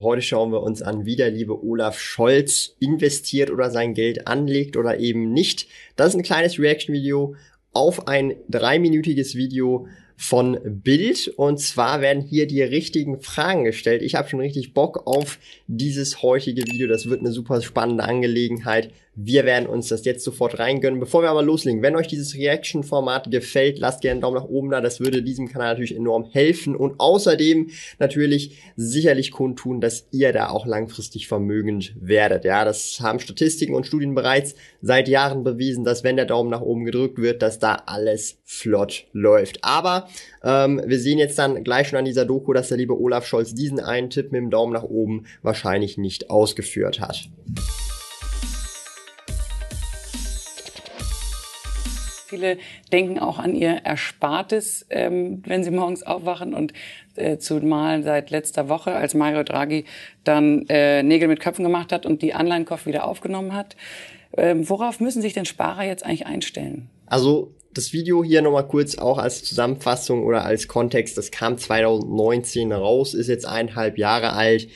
Heute schauen wir uns an, wie der liebe Olaf Scholz investiert oder sein Geld anlegt oder eben nicht. Das ist ein kleines Reaction-Video auf ein dreiminütiges Video von Bild. Und zwar werden hier die richtigen Fragen gestellt. Ich habe schon richtig Bock auf dieses heutige Video. Das wird eine super spannende Angelegenheit. Wir werden uns das jetzt sofort reingönnen. Bevor wir aber loslegen, wenn euch dieses Reaction-Format gefällt, lasst gerne einen Daumen nach oben da. Das würde diesem Kanal natürlich enorm helfen. Und außerdem natürlich sicherlich kundtun, dass ihr da auch langfristig vermögend werdet. Ja, das haben Statistiken und Studien bereits seit Jahren bewiesen, dass wenn der Daumen nach oben gedrückt wird, dass da alles flott läuft. Aber ähm, wir sehen jetzt dann gleich schon an dieser Doku, dass der liebe Olaf Scholz diesen einen Tipp mit dem Daumen nach oben wahrscheinlich nicht ausgeführt hat. Viele denken auch an ihr Erspartes, ähm, wenn sie morgens aufwachen und äh, zumal seit letzter Woche, als Mario Draghi dann äh, Nägel mit Köpfen gemacht hat und die Anleihenkauf wieder aufgenommen hat. Ähm, worauf müssen sich denn Sparer jetzt eigentlich einstellen? Also das Video hier nochmal kurz auch als Zusammenfassung oder als Kontext, das kam 2019 raus, ist jetzt eineinhalb Jahre alt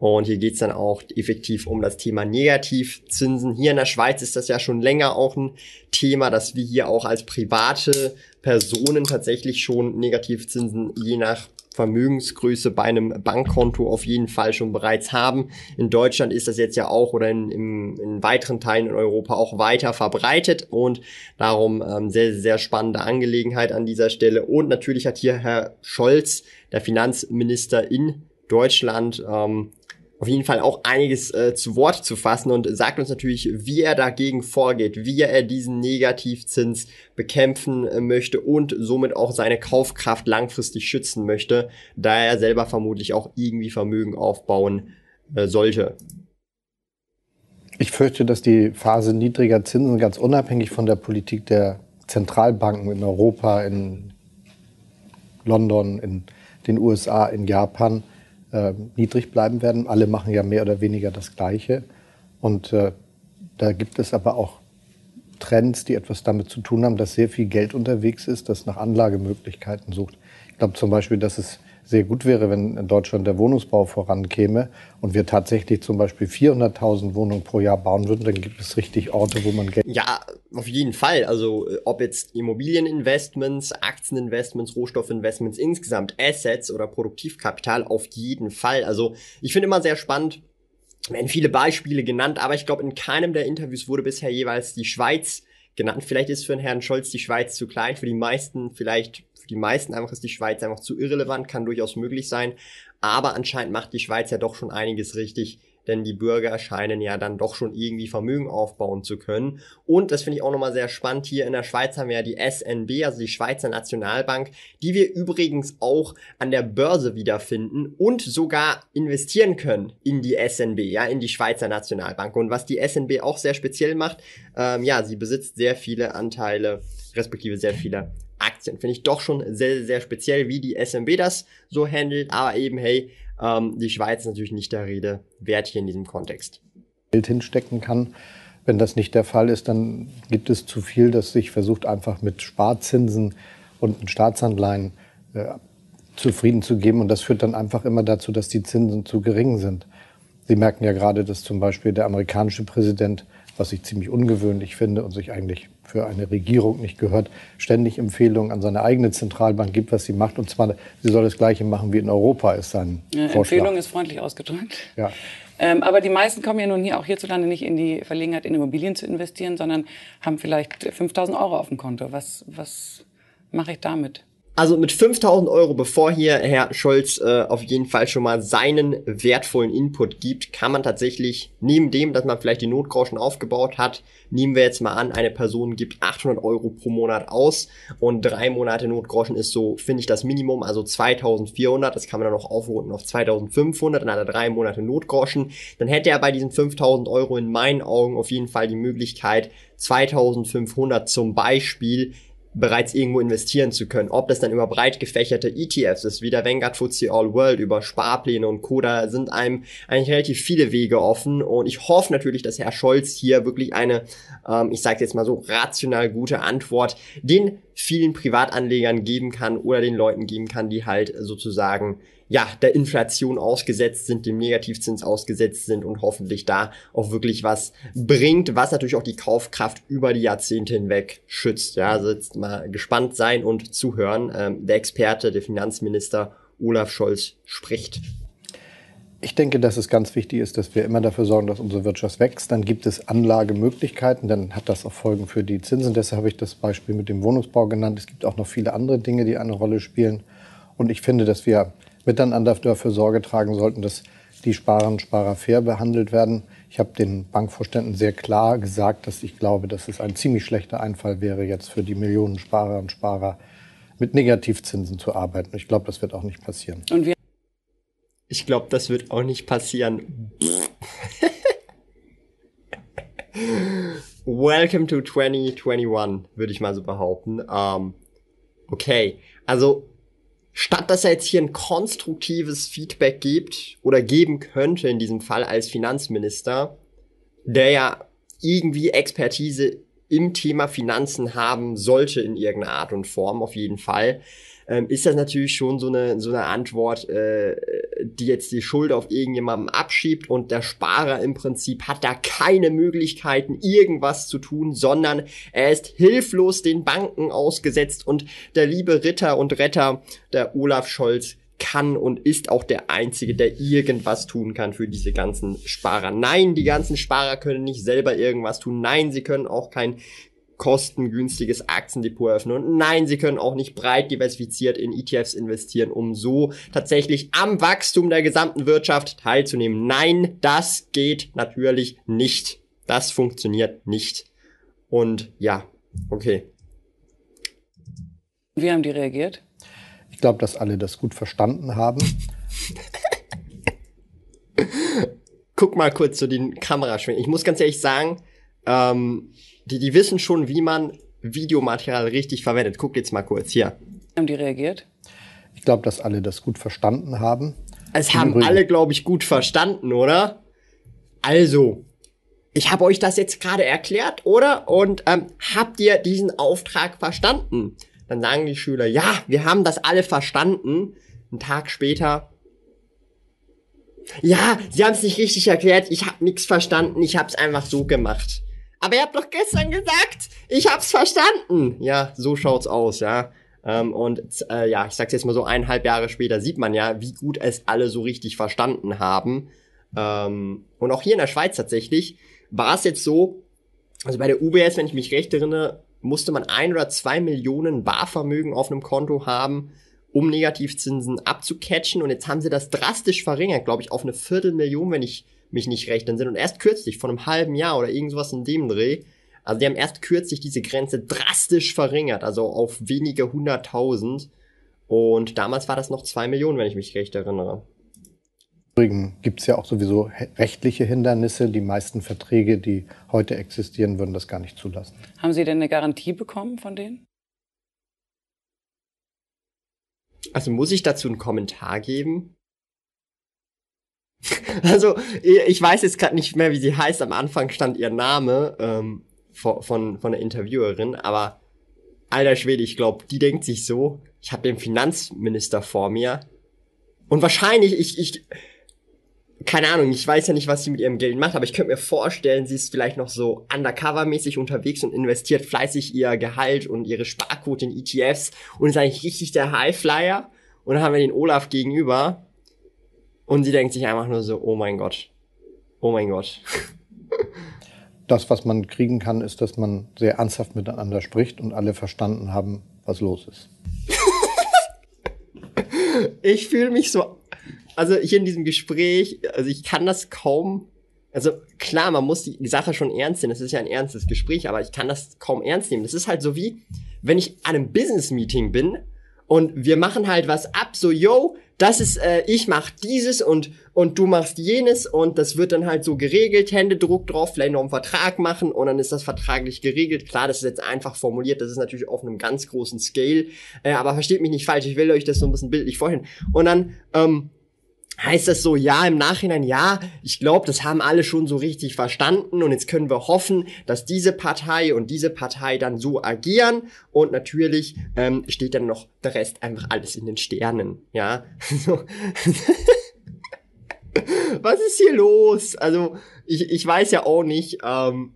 und hier geht's dann auch effektiv um das Thema Negativzinsen. Hier in der Schweiz ist das ja schon länger auch ein Thema, dass wir hier auch als private Personen tatsächlich schon Negativzinsen je nach Vermögensgröße bei einem Bankkonto auf jeden Fall schon bereits haben. In Deutschland ist das jetzt ja auch oder in, in, in weiteren Teilen in Europa auch weiter verbreitet und darum ähm, sehr, sehr spannende Angelegenheit an dieser Stelle. Und natürlich hat hier Herr Scholz, der Finanzminister in Deutschland, ähm, auf jeden Fall auch einiges äh, zu Wort zu fassen und sagt uns natürlich, wie er dagegen vorgeht, wie er diesen Negativzins bekämpfen äh, möchte und somit auch seine Kaufkraft langfristig schützen möchte, da er selber vermutlich auch irgendwie Vermögen aufbauen äh, sollte. Ich fürchte, dass die Phase niedriger Zinsen ganz unabhängig von der Politik der Zentralbanken in Europa, in London, in den USA, in Japan äh, niedrig bleiben werden. Alle machen ja mehr oder weniger das Gleiche. Und äh, da gibt es aber auch Trends, die etwas damit zu tun haben, dass sehr viel Geld unterwegs ist, das nach Anlagemöglichkeiten sucht. Ich glaube zum Beispiel, dass es sehr gut wäre, wenn in Deutschland der Wohnungsbau vorankäme und wir tatsächlich zum Beispiel 400.000 Wohnungen pro Jahr bauen würden, dann gibt es richtig Orte, wo man Geld... Ja, auf jeden Fall. Also äh, ob jetzt Immobilieninvestments, Aktieninvestments, Rohstoffinvestments insgesamt, Assets oder Produktivkapital, auf jeden Fall. Also ich finde immer sehr spannend, werden viele Beispiele genannt, aber ich glaube, in keinem der Interviews wurde bisher jeweils die Schweiz genannt. Vielleicht ist für den Herrn Scholz die Schweiz zu klein, für die meisten vielleicht die meisten einfach ist die Schweiz einfach zu irrelevant, kann durchaus möglich sein. Aber anscheinend macht die Schweiz ja doch schon einiges richtig, denn die Bürger scheinen ja dann doch schon irgendwie Vermögen aufbauen zu können. Und das finde ich auch nochmal sehr spannend. Hier in der Schweiz haben wir ja die SNB, also die Schweizer Nationalbank, die wir übrigens auch an der Börse wiederfinden und sogar investieren können in die SNB, ja, in die Schweizer Nationalbank. Und was die SNB auch sehr speziell macht, ähm, ja, sie besitzt sehr viele Anteile, respektive sehr viele Aktien. Finde ich doch schon sehr, sehr speziell, wie die SMB das so handelt. Aber eben, hey, ähm, die Schweiz ist natürlich nicht der Rede wert hier in diesem Kontext. Geld hinstecken kann. Wenn das nicht der Fall ist, dann gibt es zu viel, das sich versucht, einfach mit Sparzinsen und Staatsanleihen äh, zufrieden zu geben. Und das führt dann einfach immer dazu, dass die Zinsen zu gering sind. Sie merken ja gerade, dass zum Beispiel der amerikanische Präsident, was ich ziemlich ungewöhnlich finde und sich eigentlich für eine Regierung nicht gehört, ständig Empfehlungen an seine eigene Zentralbank gibt, was sie macht. Und zwar, sie soll das Gleiche machen wie in Europa, ist sein ja, Vorschlag. Empfehlung ist freundlich ausgedrückt. Ja. Ähm, aber die meisten kommen ja nun hier auch hierzulande nicht in die Verlegenheit, in Immobilien zu investieren, sondern haben vielleicht 5000 Euro auf dem Konto. Was, was mache ich damit? Also mit 5000 Euro, bevor hier Herr Scholz äh, auf jeden Fall schon mal seinen wertvollen Input gibt, kann man tatsächlich, neben dem, dass man vielleicht die Notgroschen aufgebaut hat, nehmen wir jetzt mal an, eine Person gibt 800 Euro pro Monat aus und drei Monate Notgroschen ist so, finde ich, das Minimum, also 2400, das kann man dann noch aufrunden auf 2500, dann hat er drei Monate Notgroschen, dann hätte er bei diesen 5000 Euro in meinen Augen auf jeden Fall die Möglichkeit, 2500 zum Beispiel bereits irgendwo investieren zu können. Ob das dann über breit gefächerte ETFs ist, wie der Vanguard FTSE All World, über Sparpläne und Co., da sind einem eigentlich relativ viele Wege offen und ich hoffe natürlich, dass Herr Scholz hier wirklich eine, ähm, ich sage jetzt mal so, rational gute Antwort den vielen Privatanlegern geben kann oder den Leuten geben kann, die halt sozusagen ja, der Inflation ausgesetzt sind, dem Negativzins ausgesetzt sind und hoffentlich da auch wirklich was bringt, was natürlich auch die Kaufkraft über die Jahrzehnte hinweg schützt. Ja, also jetzt mal gespannt sein und zuhören. Ähm, der Experte, der Finanzminister Olaf Scholz spricht. Ich denke, dass es ganz wichtig ist, dass wir immer dafür sorgen, dass unsere Wirtschaft wächst. Dann gibt es Anlagemöglichkeiten, dann hat das auch Folgen für die Zinsen. Deshalb habe ich das Beispiel mit dem Wohnungsbau genannt. Es gibt auch noch viele andere Dinge, die eine Rolle spielen. Und ich finde, dass wir miteinander dafür Sorge tragen sollten, dass die Sparerinnen und Sparer fair behandelt werden. Ich habe den Bankvorständen sehr klar gesagt, dass ich glaube, dass es ein ziemlich schlechter Einfall wäre, jetzt für die Millionen Sparerinnen und Sparer mit Negativzinsen zu arbeiten. Ich glaube, das wird auch nicht passieren. Ich glaube, das wird auch nicht passieren. Welcome to 2021, würde ich mal so behaupten. Um, okay, also statt dass er jetzt hier ein konstruktives Feedback gibt oder geben könnte in diesem Fall als Finanzminister, der ja irgendwie Expertise im Thema Finanzen haben sollte in irgendeiner Art und Form, auf jeden Fall, ähm, ist das natürlich schon so eine, so eine Antwort, äh, die jetzt die Schuld auf irgendjemandem abschiebt und der Sparer im Prinzip hat da keine Möglichkeiten, irgendwas zu tun, sondern er ist hilflos den Banken ausgesetzt und der liebe Ritter und Retter, der Olaf Scholz, kann und ist auch der Einzige, der irgendwas tun kann für diese ganzen Sparer. Nein, die ganzen Sparer können nicht selber irgendwas tun. Nein, sie können auch kein kostengünstiges Aktiendepot eröffnen. Und nein, Sie können auch nicht breit diversifiziert in ETFs investieren, um so tatsächlich am Wachstum der gesamten Wirtschaft teilzunehmen. Nein, das geht natürlich nicht. Das funktioniert nicht. Und ja, okay. Wie haben die reagiert? Ich glaube, dass alle das gut verstanden haben. Guck mal kurz zu den Kameraschwenken. Ich muss ganz ehrlich sagen, ähm, die, die wissen schon, wie man Videomaterial richtig verwendet. Guckt jetzt mal kurz hier. Haben die reagiert? Ich glaube, dass alle das gut verstanden haben. Es haben Übrigen. alle, glaube ich, gut verstanden, oder? Also, ich habe euch das jetzt gerade erklärt, oder? Und ähm, habt ihr diesen Auftrag verstanden? Dann sagen die Schüler, ja, wir haben das alle verstanden. Einen Tag später, ja, sie haben es nicht richtig erklärt, ich habe nichts verstanden, ich habe es einfach so gemacht. Aber ihr habt doch gestern gesagt, ich hab's verstanden. Ja, so schaut's aus, ja. Ähm, und äh, ja, ich sag's jetzt mal so, eineinhalb Jahre später sieht man ja, wie gut es alle so richtig verstanden haben. Ähm, und auch hier in der Schweiz tatsächlich war es jetzt so, also bei der UBS, wenn ich mich recht erinnere, musste man ein oder zwei Millionen Barvermögen auf einem Konto haben, um Negativzinsen abzucatchen. Und jetzt haben sie das drastisch verringert, glaube ich, auf eine Viertelmillion, wenn ich mich nicht rechnen sind. Und erst kürzlich, vor einem halben Jahr oder irgendwas in dem Dreh, also die haben erst kürzlich diese Grenze drastisch verringert, also auf wenige hunderttausend. Und damals war das noch zwei Millionen, wenn ich mich recht erinnere. Übrigens gibt es ja auch sowieso rechtliche Hindernisse. Die meisten Verträge, die heute existieren, würden das gar nicht zulassen. Haben Sie denn eine Garantie bekommen von denen? Also muss ich dazu einen Kommentar geben? Also, ich weiß jetzt gerade nicht mehr, wie sie heißt. Am Anfang stand ihr Name ähm, von, von, von der Interviewerin, aber alter Schwede, ich glaube, die denkt sich so, ich habe den Finanzminister vor mir. Und wahrscheinlich, ich, ich, keine Ahnung, ich weiß ja nicht, was sie mit ihrem Geld macht, aber ich könnte mir vorstellen, sie ist vielleicht noch so undercover-mäßig unterwegs und investiert fleißig ihr Gehalt und ihre Sparquote in ETFs und ist eigentlich richtig der Highflyer. Und dann haben wir den Olaf gegenüber, und sie denkt sich einfach nur so, oh mein Gott. Oh mein Gott. Das, was man kriegen kann, ist, dass man sehr ernsthaft miteinander spricht und alle verstanden haben, was los ist. ich fühle mich so, also hier in diesem Gespräch, also ich kann das kaum, also klar, man muss die Sache schon ernst nehmen, das ist ja ein ernstes Gespräch, aber ich kann das kaum ernst nehmen. Das ist halt so wie, wenn ich an einem Business-Meeting bin und wir machen halt was ab, so, yo, das ist, äh, ich mach dieses und, und du machst jenes und das wird dann halt so geregelt, Händedruck drauf, vielleicht noch einen Vertrag machen und dann ist das vertraglich geregelt. Klar, das ist jetzt einfach formuliert, das ist natürlich auf einem ganz großen Scale, äh, aber versteht mich nicht falsch, ich will euch das so ein bisschen bildlich vorhin. Und dann, ähm, heißt das so, ja, im Nachhinein, ja, ich glaube, das haben alle schon so richtig verstanden und jetzt können wir hoffen, dass diese Partei und diese Partei dann so agieren und natürlich ähm, steht dann noch der Rest einfach alles in den Sternen, ja. Was ist hier los? Also, ich, ich weiß ja auch nicht, ähm,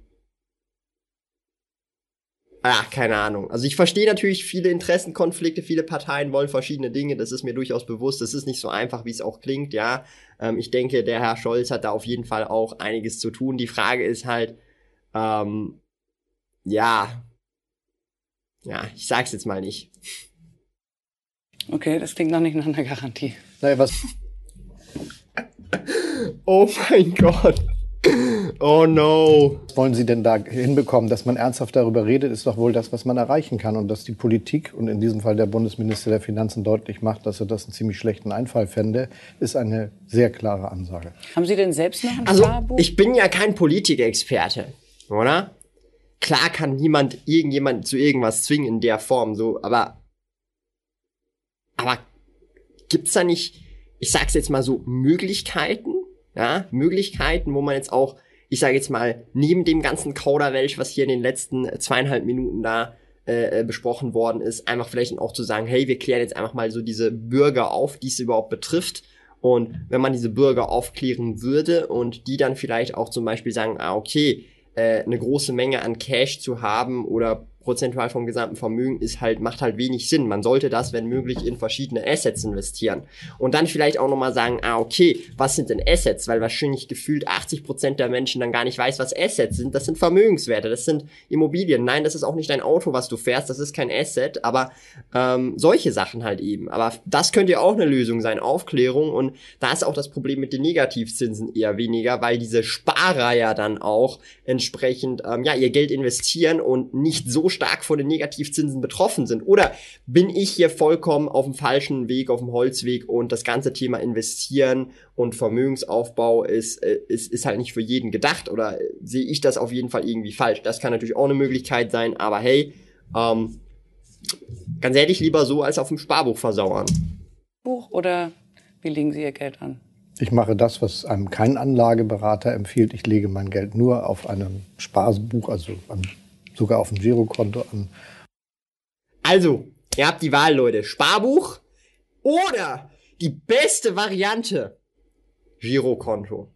Ah, keine Ahnung. Also ich verstehe natürlich viele Interessenkonflikte, viele Parteien wollen verschiedene Dinge, das ist mir durchaus bewusst. Das ist nicht so einfach, wie es auch klingt, ja. Ähm, ich denke, der Herr Scholz hat da auf jeden Fall auch einiges zu tun. Die Frage ist halt, ähm, ja, ja, ich sag's jetzt mal nicht. Okay, das klingt noch nicht nach einer Garantie. Naja, was? oh mein Gott. Oh no. Was wollen Sie denn da hinbekommen? Dass man ernsthaft darüber redet, ist doch wohl das, was man erreichen kann. Und dass die Politik und in diesem Fall der Bundesminister der Finanzen deutlich macht, dass er das einen ziemlich schlechten Einfall fände, ist eine sehr klare Ansage. Haben Sie denn selbst noch ein Also, Sparbuch? ich bin ja kein Politikexperte, oder? Klar kann niemand irgendjemand zu irgendwas zwingen in der Form, so, aber, aber gibt's da nicht, ich sag's jetzt mal so, Möglichkeiten, ja, Möglichkeiten, wo man jetzt auch, ich sage jetzt mal, neben dem ganzen Kauderwelsch, was hier in den letzten zweieinhalb Minuten da äh, besprochen worden ist, einfach vielleicht auch zu sagen, hey, wir klären jetzt einfach mal so diese Bürger auf, die es überhaupt betrifft. Und wenn man diese Bürger aufklären würde und die dann vielleicht auch zum Beispiel sagen, ah, okay, äh, eine große Menge an Cash zu haben oder prozentual vom gesamten Vermögen ist halt, macht halt wenig Sinn. Man sollte das, wenn möglich, in verschiedene Assets investieren. Und dann vielleicht auch nochmal sagen, ah, okay, was sind denn Assets? Weil wahrscheinlich gefühlt 80 Prozent der Menschen dann gar nicht weiß, was Assets sind. Das sind Vermögenswerte, das sind Immobilien. Nein, das ist auch nicht dein Auto, was du fährst, das ist kein Asset, aber ähm, solche Sachen halt eben. Aber das könnte ja auch eine Lösung sein, Aufklärung. Und da ist auch das Problem mit den Negativzinsen eher weniger, weil diese Sparer ja dann auch entsprechend ähm, ja ihr Geld investieren und nicht so stark von den Negativzinsen betroffen sind? Oder bin ich hier vollkommen auf dem falschen Weg, auf dem Holzweg und das ganze Thema investieren und Vermögensaufbau ist, äh, ist, ist halt nicht für jeden gedacht oder sehe ich das auf jeden Fall irgendwie falsch? Das kann natürlich auch eine Möglichkeit sein, aber hey, ähm, ganz ehrlich, lieber so als auf dem Sparbuch versauern. Buch oder wie legen Sie Ihr Geld an? Ich mache das, was einem kein Anlageberater empfiehlt. Ich lege mein Geld nur auf einem Sparbuch, also am sogar auf dem Girokonto an. Also, ihr habt die Wahl, Leute. Sparbuch oder die beste Variante, Girokonto.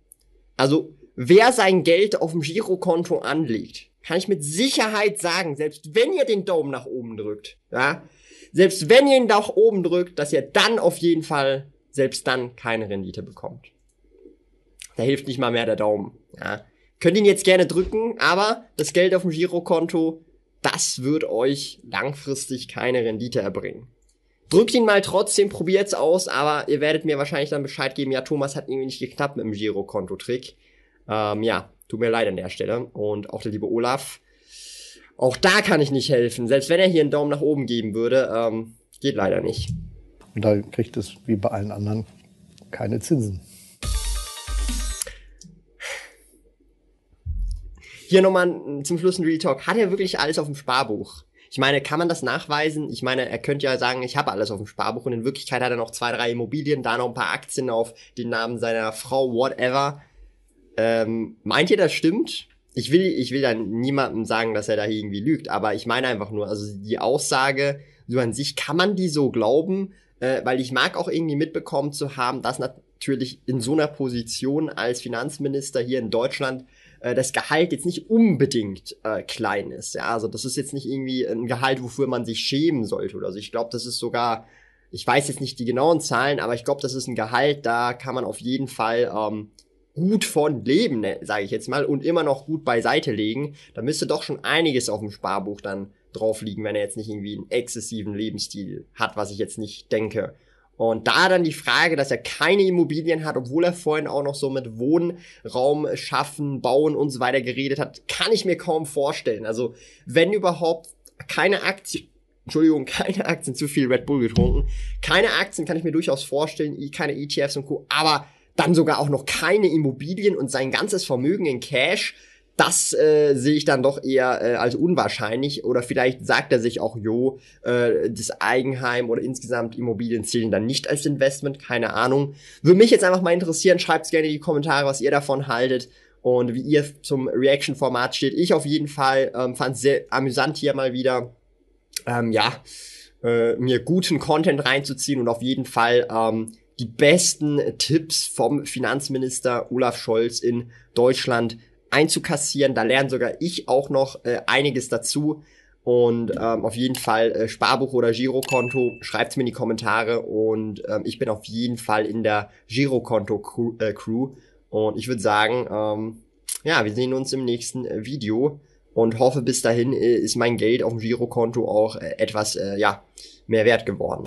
Also, wer sein Geld auf dem Girokonto anlegt, kann ich mit Sicherheit sagen, selbst wenn ihr den Daumen nach oben drückt, ja, selbst wenn ihr ihn nach oben drückt, dass ihr dann auf jeden Fall selbst dann keine Rendite bekommt. Da hilft nicht mal mehr der Daumen, ja. Könnt ihn jetzt gerne drücken, aber das Geld auf dem Girokonto, das wird euch langfristig keine Rendite erbringen. Drückt ihn mal trotzdem, probiert's aus, aber ihr werdet mir wahrscheinlich dann Bescheid geben, ja, Thomas hat irgendwie nicht geklappt mit dem Girokonto-Trick. Ähm, ja, tut mir leid an der Stelle. Und auch der liebe Olaf, auch da kann ich nicht helfen. Selbst wenn er hier einen Daumen nach oben geben würde, ähm, geht leider nicht. Und da kriegt es wie bei allen anderen keine Zinsen. Hier nochmal zum Schluss ein Real Talk. Hat er wirklich alles auf dem Sparbuch? Ich meine, kann man das nachweisen? Ich meine, er könnte ja sagen, ich habe alles auf dem Sparbuch und in Wirklichkeit hat er noch zwei, drei Immobilien, da noch ein paar Aktien auf den Namen seiner Frau, whatever. Ähm, meint ihr, das stimmt? Ich will, ich will dann niemandem sagen, dass er da irgendwie lügt, aber ich meine einfach nur, also die Aussage, so an sich kann man die so glauben, äh, weil ich mag auch irgendwie mitbekommen zu haben, dass natürlich in so einer Position als Finanzminister hier in Deutschland äh, das Gehalt jetzt nicht unbedingt äh, klein ist. Ja, also das ist jetzt nicht irgendwie ein Gehalt, wofür man sich schämen sollte oder so. Ich glaube, das ist sogar, ich weiß jetzt nicht die genauen Zahlen, aber ich glaube, das ist ein Gehalt, da kann man auf jeden Fall ähm, gut von leben, ne, sage ich jetzt mal, und immer noch gut beiseite legen. Da müsste doch schon einiges auf dem Sparbuch dann drauf liegen, wenn er jetzt nicht irgendwie einen exzessiven Lebensstil hat, was ich jetzt nicht denke. Und da dann die Frage, dass er keine Immobilien hat, obwohl er vorhin auch noch so mit Wohnraum schaffen, bauen und so weiter geredet hat, kann ich mir kaum vorstellen. Also wenn überhaupt keine Aktien, Entschuldigung, keine Aktien, zu viel Red Bull getrunken. Keine Aktien kann ich mir durchaus vorstellen, keine ETFs und Co. Aber dann sogar auch noch keine Immobilien und sein ganzes Vermögen in Cash das äh, sehe ich dann doch eher äh, als unwahrscheinlich. Oder vielleicht sagt er sich auch, jo, äh, das Eigenheim oder insgesamt Immobilien zählen dann nicht als Investment, keine Ahnung. Würde mich jetzt einfach mal interessieren, schreibt gerne in die Kommentare, was ihr davon haltet und wie ihr zum Reaction-Format steht. Ich auf jeden Fall ähm, fand es sehr amüsant hier mal wieder, ähm, ja, äh, mir guten Content reinzuziehen und auf jeden Fall ähm, die besten Tipps vom Finanzminister Olaf Scholz in Deutschland einzukassieren. Da lernen sogar ich auch noch äh, einiges dazu. Und ähm, auf jeden Fall äh, Sparbuch oder Girokonto, schreibt's mir in die Kommentare. Und ähm, ich bin auf jeden Fall in der Girokonto-Crew. Äh, Crew. Und ich würde sagen, ähm, ja, wir sehen uns im nächsten äh, Video. Und hoffe, bis dahin äh, ist mein Geld auf dem Girokonto auch äh, etwas äh, ja, mehr wert geworden.